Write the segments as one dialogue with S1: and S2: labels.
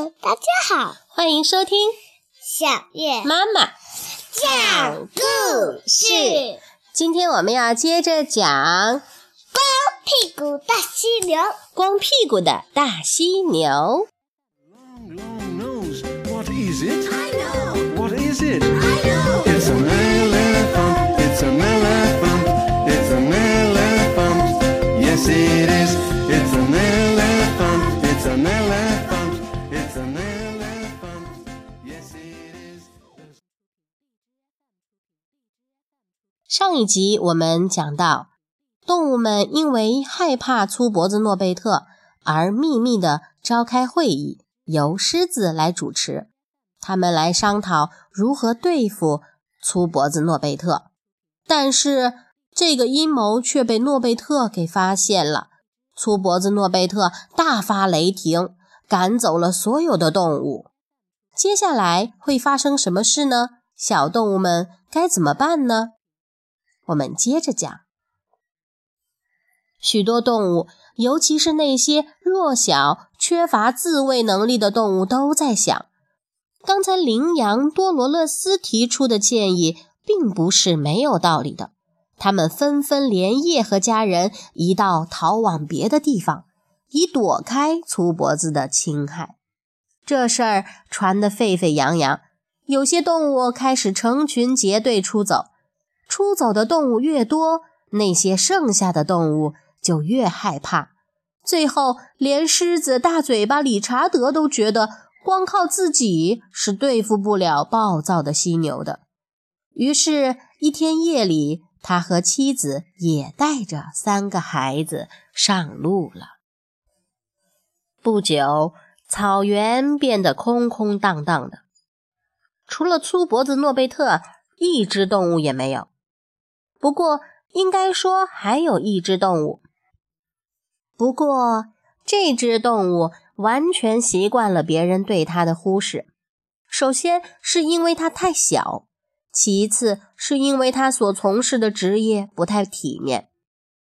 S1: 们，大家好，
S2: 欢迎收听
S1: 小月
S2: 妈妈
S1: 讲故事。
S2: 今天我们要接着讲
S1: 光屁股大犀牛。
S2: 光屁股的大犀牛。
S3: long nose. What is it?
S2: 一集我们讲到，动物们因为害怕粗脖子诺贝特，而秘密地召开会议，由狮子来主持。他们来商讨如何对付粗脖子诺贝特，但是这个阴谋却被诺贝特给发现了。粗脖子诺贝特大发雷霆，赶走了所有的动物。接下来会发生什么事呢？小动物们该怎么办呢？我们接着讲。许多动物，尤其是那些弱小、缺乏自卫能力的动物，都在想：刚才羚羊多罗勒斯提出的建议并不是没有道理的。他们纷纷连夜和家人一道逃往别的地方，以躲开粗脖子的侵害。这事儿传得沸沸扬扬，有些动物开始成群结队出走。出走的动物越多，那些剩下的动物就越害怕。最后，连狮子大嘴巴理查德都觉得光靠自己是对付不了暴躁的犀牛的。于是，一天夜里，他和妻子也带着三个孩子上路了。不久，草原变得空空荡荡的，除了粗脖子诺贝特，一只动物也没有。不过，应该说还有一只动物。不过，这只动物完全习惯了别人对它的忽视。首先是因为它太小，其次是因为它所从事的职业不太体面。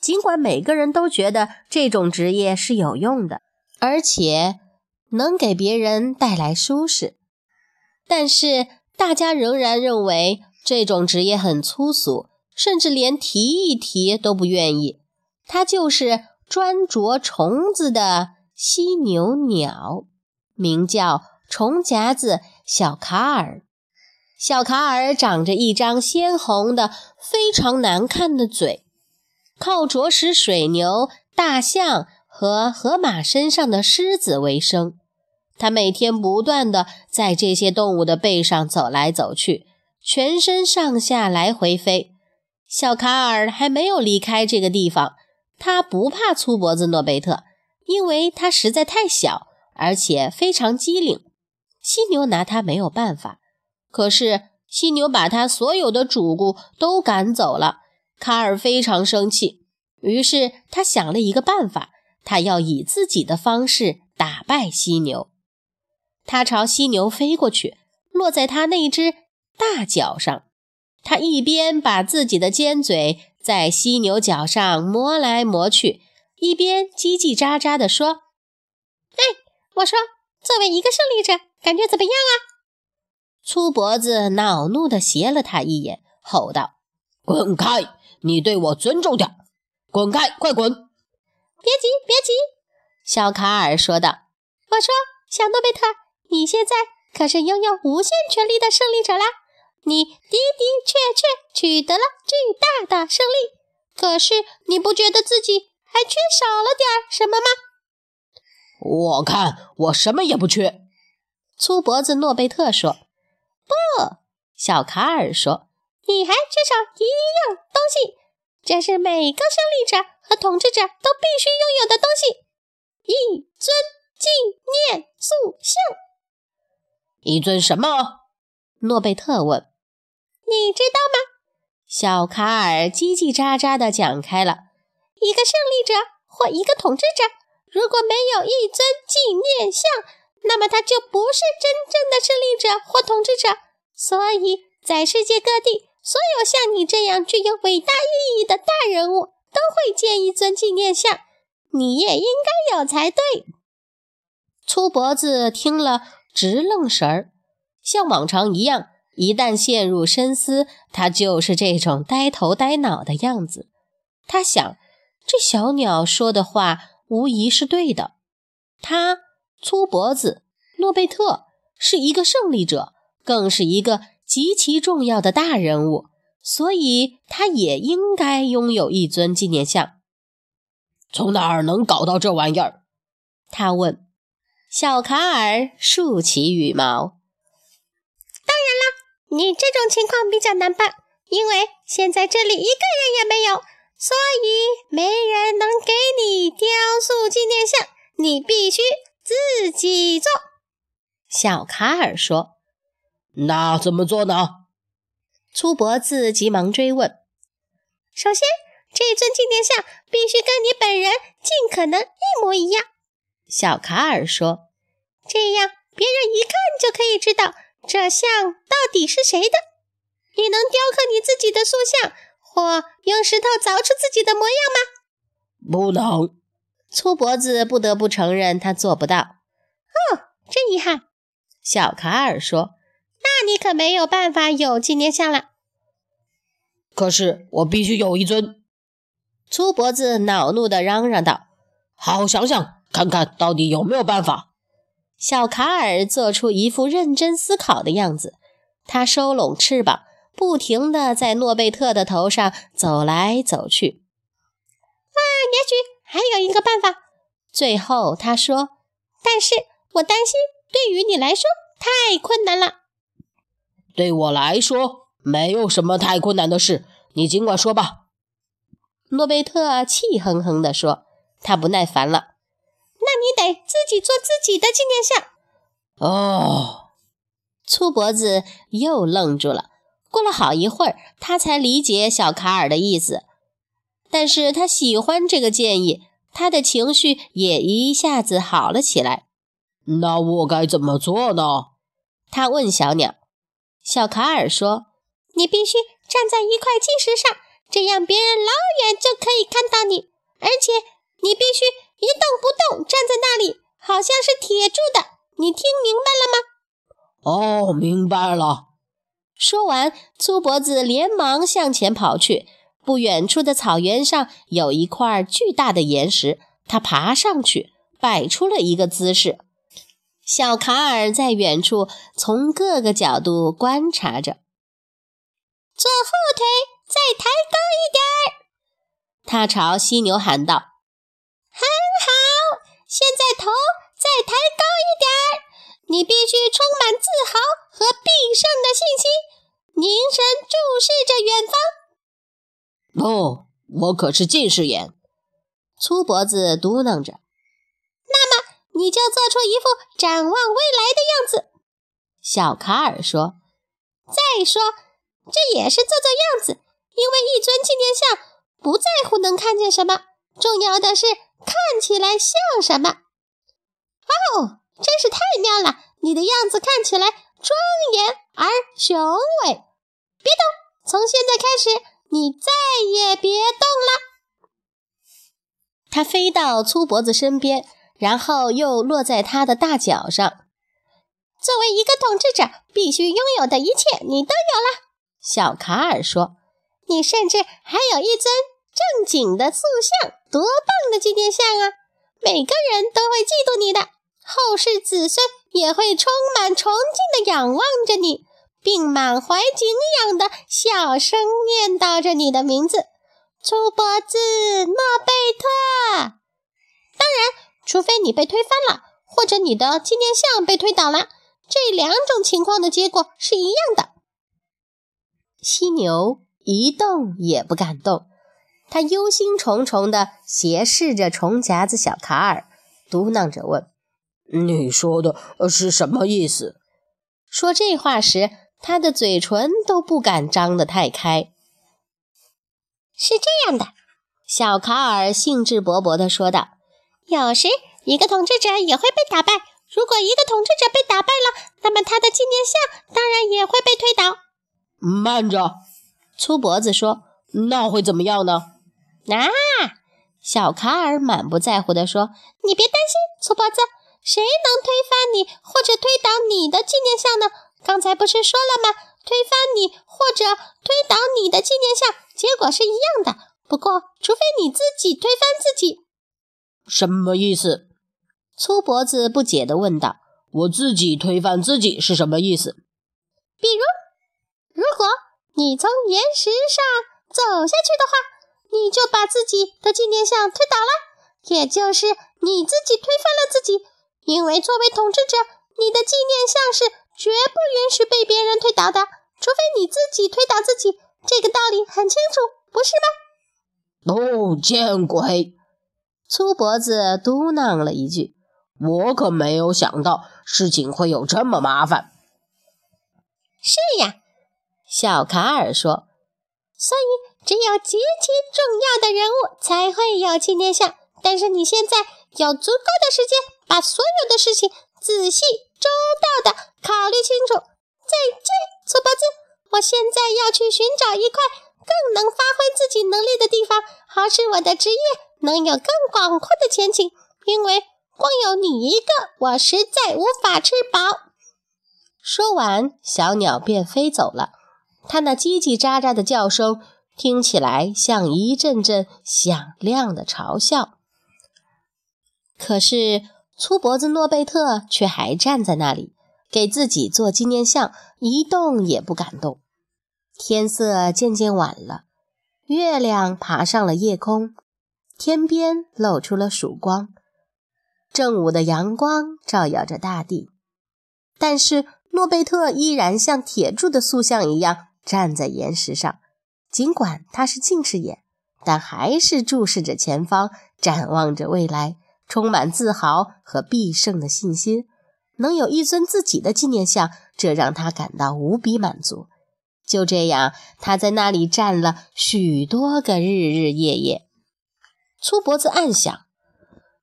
S2: 尽管每个人都觉得这种职业是有用的，而且能给别人带来舒适，但是大家仍然认为这种职业很粗俗。甚至连提一提都不愿意。它就是专啄虫子的犀牛鸟，名叫虫夹子小卡尔。小卡尔长着一张鲜红的、非常难看的嘴，靠啄食水牛、大象和河马身上的虱子为生。他每天不断地在这些动物的背上走来走去，全身上下来回飞。小卡尔还没有离开这个地方，他不怕粗脖子诺贝特，因为他实在太小，而且非常机灵。犀牛拿他没有办法。可是犀牛把他所有的主顾都赶走了，卡尔非常生气。于是他想了一个办法，他要以自己的方式打败犀牛。他朝犀牛飞过去，落在他那只大脚上。他一边把自己的尖嘴在犀牛角上磨来磨去，一边叽叽喳喳地说：“哎，我说，作为一个胜利者，感觉怎么样啊？”粗脖子恼怒地斜了他一眼，吼道：“滚开！你对我尊重点！滚开，快滚！”别急，别急，小卡尔说道：“我说，小诺贝特，你现在可是拥有无限权力的胜利者啦！”你的的确确取得了巨大的胜利，可是你不觉得自己还缺少了点什么吗？
S4: 我看我什么也不缺。
S2: 粗脖子诺贝特说：“不。”小卡尔说：“你还缺少一样东西，这是每个胜利者和统治者都必须拥有的东西——一尊纪念塑像。”
S4: 一尊什么？
S2: 诺贝特问。你知道吗？小卡尔叽叽喳喳地讲开了。一个胜利者或一个统治者，如果没有一尊纪念像，那么他就不是真正的胜利者或统治者。所以在世界各地，所有像你这样具有伟大意义的大人物，都会建一尊纪念像。你也应该有才对。粗脖子听了直愣神儿，像往常一样，一旦陷入深思，他就是这种呆头呆脑的样子。他想，这小鸟说的话无疑是对的。他粗脖子诺贝特是一个胜利者，更是一个极其重要的大人物，所以他也应该拥有一尊纪念像。
S4: 从哪儿能搞到这玩意儿？
S2: 他问。小卡尔竖起羽毛。
S1: 你这种情况比较难办，因为现在这里一个人也没有，所以没人能给你雕塑纪念像，你必须自己做。
S2: 小卡尔说。
S4: 那怎么做呢？
S2: 粗脖子急忙追问。
S1: 首先，这尊纪念像必须跟你本人尽可能一模一样。
S2: 小卡尔说。
S1: 这样别人一看就可以知道这像到底是谁的。你能雕刻你自己的塑像，或用石头凿出自己的模样吗？
S4: 不能。
S2: 粗脖子不得不承认他做不到。
S1: 哦，真遗憾。
S2: 小卡尔说：“
S1: 那你可没有办法有纪念像了。”
S4: 可是我必须有一尊。
S2: 粗脖子恼怒地嚷嚷道：“
S4: 好好想想，看看到底有没有办法。”
S2: 小卡尔做出一副认真思考的样子，他收拢翅膀，不停地在诺贝特的头上走来走去。
S1: 啊，也许还有一个办法。
S2: 最后他说：“
S1: 但是我担心，对于你来说太困难了。”
S4: 对我来说，没有什么太困难的事，你尽管说吧。”
S2: 诺贝特气哼哼地说，他不耐烦了。
S1: 那你得自己做自己的纪念像。
S4: 哦，
S2: 粗脖子又愣住了。过了好一会儿，他才理解小卡尔的意思。但是他喜欢这个建议，他的情绪也一下子好了起来。
S4: 那我该怎么做呢？
S2: 他问小鸟。小卡尔说：“
S1: 你必须站在一块巨石上，这样别人老远就可以看到你，而且你必须。”一动不动站在那里，好像是铁铸的。你听明白了吗？
S4: 哦，明白了。
S2: 说完，粗脖子连忙向前跑去。不远处的草原上有一块巨大的岩石，他爬上去，摆出了一个姿势。小卡尔在远处从各个角度观察着。
S1: 左后腿再抬高一点儿，
S2: 他朝犀牛喊道。
S1: 很好现在头再抬高一点儿，你必须充满自豪和必胜的信心，凝神注视着远
S4: 方。哦，我可是近视眼。
S2: 粗脖子嘟囔着。
S1: 那么你就做出一副展望未来的样子。
S2: 小卡尔说。
S1: 再说，这也是做做样子，因为一尊纪念像不在乎能看见什么，重要的是。看起来像什么？哦，真是太妙了！你的样子看起来庄严而雄伟。别动，从现在开始，你再也别动了。
S2: 它飞到粗脖子身边，然后又落在他的大脚上。
S1: 作为一个统治者，必须拥有的一切，你都有了。
S2: 小卡尔说：“
S1: 你甚至还有一尊。”正经的塑像，多棒的纪念像啊！每个人都会嫉妒你的，后世子孙也会充满崇敬的仰望着你，并满怀敬仰的小声念叨着你的名字——粗脖子诺贝特。当然，除非你被推翻了，或者你的纪念像被推倒了，这两种情况的结果是一样的。
S2: 犀牛一动也不敢动。他忧心忡忡地斜视着虫夹子小卡尔，嘟囔着问：“
S4: 你说的是什么意思？”
S2: 说这话时，他的嘴唇都不敢张得太开。
S1: 是这样的，
S2: 小卡尔兴致勃勃地说道：“
S1: 有时一个统治者也会被打败。如果一个统治者被打败了，那么他的纪念像当然也会被推倒。”
S4: 慢着，
S2: 粗脖子说：“
S4: 那会怎么样呢？”
S1: 啊！
S2: 小卡尔满不在乎地说：“
S1: 你别担心，粗脖子，谁能推翻你或者推倒你的纪念像呢？刚才不是说了吗？推翻你或者推倒你的纪念像，结果是一样的。不过，除非你自己推翻自己。
S4: 什么意思？
S2: 粗脖子不解地问道。
S4: 我自己推翻自己是什么意思？
S1: 比如，如果你从岩石上走下去的话，你就把自己的纪念像推倒了，也就是你自己推翻了自己。因为作为统治者，你的纪念像是绝不允许被别人推倒的，除非你自己推倒自己。这个道理很清楚，不是
S4: 吗？哦，见鬼！
S2: 粗脖子嘟囔了一句。
S4: 我可没有想到事情会有这么麻烦。
S1: 是呀，
S2: 小卡尔说。
S1: 所以只有极其重要的人物才会有纪念像。但是你现在有足够的时间，把所有的事情仔细周到的考虑清楚。再见，粗脖子。我现在要去寻找一块更能发挥自己能力的地方，好使我的职业能有更广阔的前景。因为。光有你一个，我实在无法吃饱。
S2: 说完，小鸟便飞走了。它那叽叽喳喳的叫声听起来像一阵阵响亮的嘲笑。可是，粗脖子诺贝特却还站在那里，给自己做纪念像，一动也不敢动。天色渐渐晚了，月亮爬上了夜空，天边露出了曙光。正午的阳光照耀着大地，但是诺贝特依然像铁铸的塑像一样站在岩石上。尽管他是近视眼，但还是注视着前方，展望着未来，充满自豪和必胜的信心。能有一尊自己的纪念像，这让他感到无比满足。就这样，他在那里站了许多个日日夜夜。粗脖子暗想。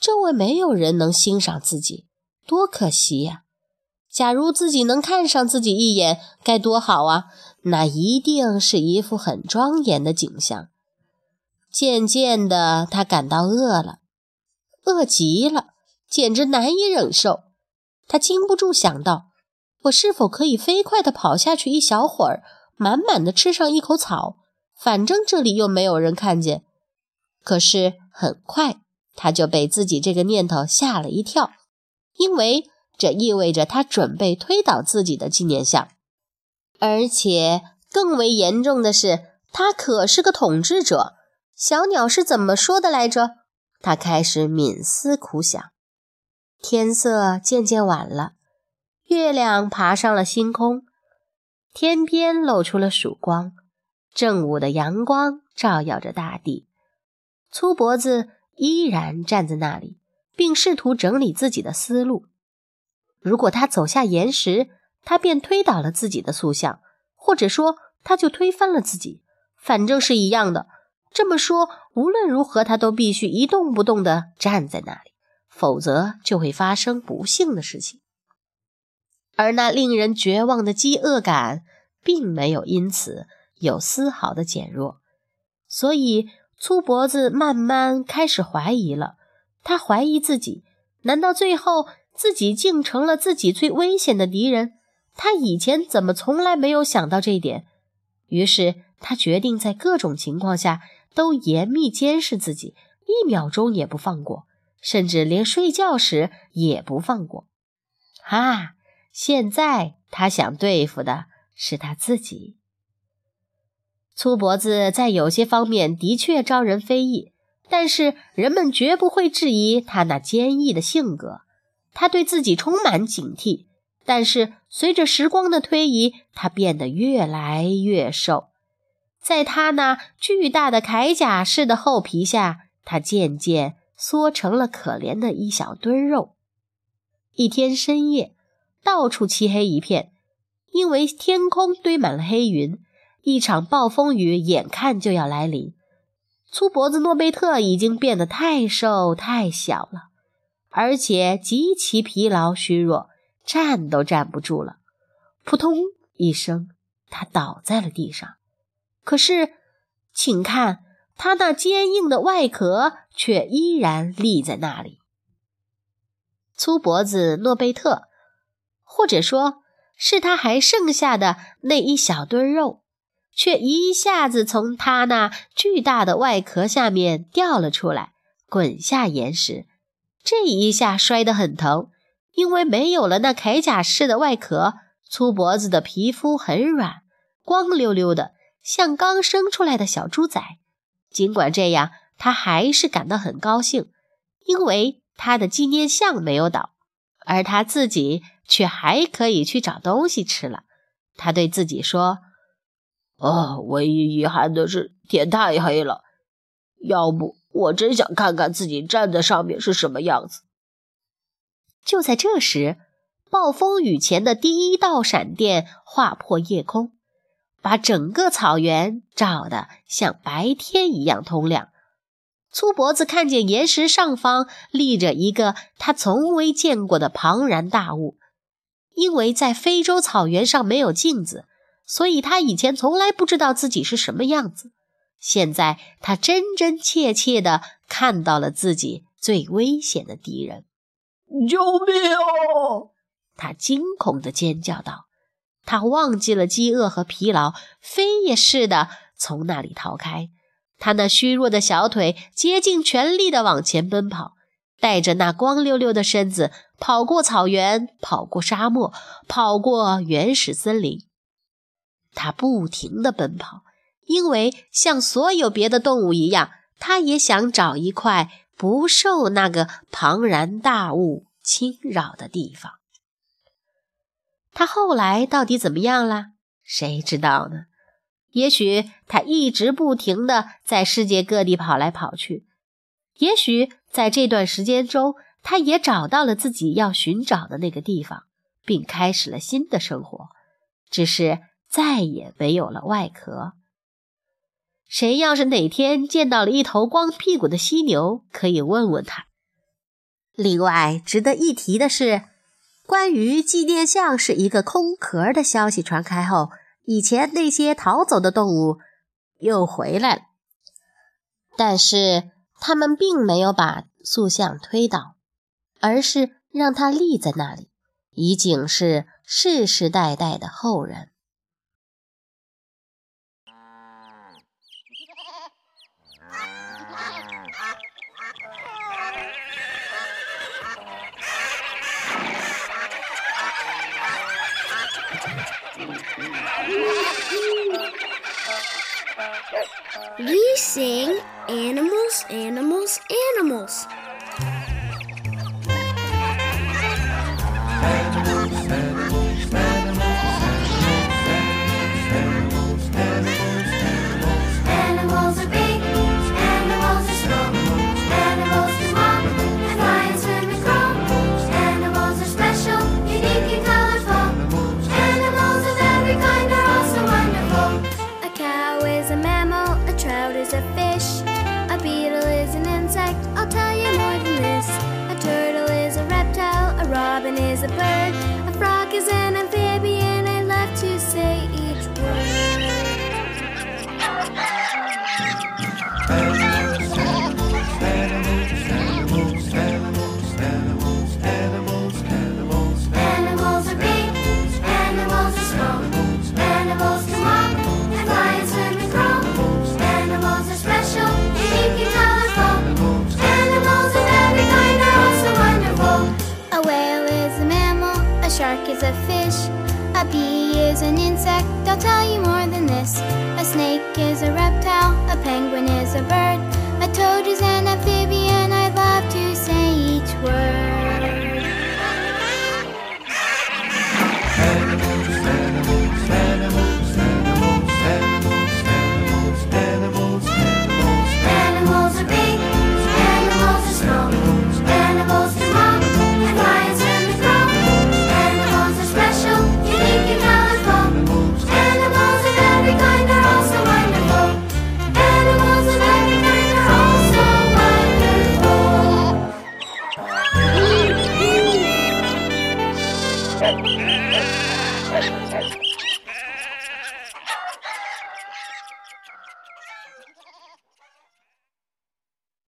S2: 周围没有人能欣赏自己，多可惜呀！假如自己能看上自己一眼，该多好啊！那一定是一幅很庄严的景象。渐渐的，他感到饿了，饿极了，简直难以忍受。他禁不住想到：我是否可以飞快地跑下去一小会儿，满满的吃上一口草？反正这里又没有人看见。可是很快。他就被自己这个念头吓了一跳，因为这意味着他准备推倒自己的纪念像，而且更为严重的是，他可是个统治者。小鸟是怎么说的来着？他开始冥思苦想。天色渐渐晚了，月亮爬上了星空，天边露出了曙光，正午的阳光照耀着大地。粗脖子。依然站在那里，并试图整理自己的思路。如果他走下岩石，他便推倒了自己的塑像，或者说，他就推翻了自己。反正是一样的。这么说，无论如何，他都必须一动不动地站在那里，否则就会发生不幸的事情。而那令人绝望的饥饿感，并没有因此有丝毫的减弱，所以。粗脖子慢慢开始怀疑了，他怀疑自己，难道最后自己竟成了自己最危险的敌人？他以前怎么从来没有想到这一点？于是他决定在各种情况下都严密监视自己，一秒钟也不放过，甚至连睡觉时也不放过。啊，现在他想对付的是他自己。粗脖子在有些方面的确招人非议，但是人们绝不会质疑他那坚毅的性格。他对自己充满警惕，但是随着时光的推移，他变得越来越瘦。在他那巨大的铠甲似的厚皮下，他渐渐缩成了可怜的一小堆肉。一天深夜，到处漆黑一片，因为天空堆满了黑云。一场暴风雨眼看就要来临，粗脖子诺贝特已经变得太瘦太小了，而且极其疲劳虚弱，站都站不住了。扑通一声，他倒在了地上。可是，请看，他那坚硬的外壳却依然立在那里。粗脖子诺贝特，或者说是他还剩下的那一小堆肉，却一下子从他那巨大的外壳下面掉了出来，滚下岩石。这一下摔得很疼，因为没有了那铠甲式的外壳，粗脖子的皮肤很软，光溜溜的，像刚生出来的小猪仔。尽管这样，他还是感到很高兴，因为。他的纪念像没有倒，而他自己却还可以去找东西吃了。他对自己说：“
S4: 哦，唯一遗憾的是天太黑了，要不我真想看看自己站在上面是什么样子。”
S2: 就在这时，暴风雨前的第一道闪电划破夜空，把整个草原照得像白天一样通亮。粗脖子看见岩石上方立着一个他从未见过的庞然大物，因为在非洲草原上没有镜子，所以他以前从来不知道自己是什么样子。现在他真真切切地看到了自己最危险的敌人！
S4: 救命！
S2: 他惊恐地尖叫道。他忘记了饥饿和疲劳，飞也似的从那里逃开。他那虚弱的小腿竭尽全力地往前奔跑，带着那光溜溜的身子跑过草原，跑过沙漠，跑过原始森林。他不停地奔跑，因为像所有别的动物一样，他也想找一块不受那个庞然大物侵扰的地方。他后来到底怎么样了？谁知道呢？也许他一直不停地在世界各地跑来跑去，也许在这段时间中，他也找到了自己要寻找的那个地方，并开始了新的生活，只是再也没有了外壳。谁要是哪天见到了一头光屁股的犀牛，可以问问他。另外，值得一提的是，关于纪念像是一个空壳的消息传开后。以前那些逃走的动物又回来了，但是他们并没有把塑像推倒，而是让它立在那里，以警示世世代代的后人。
S5: We sing animals, animals, animals.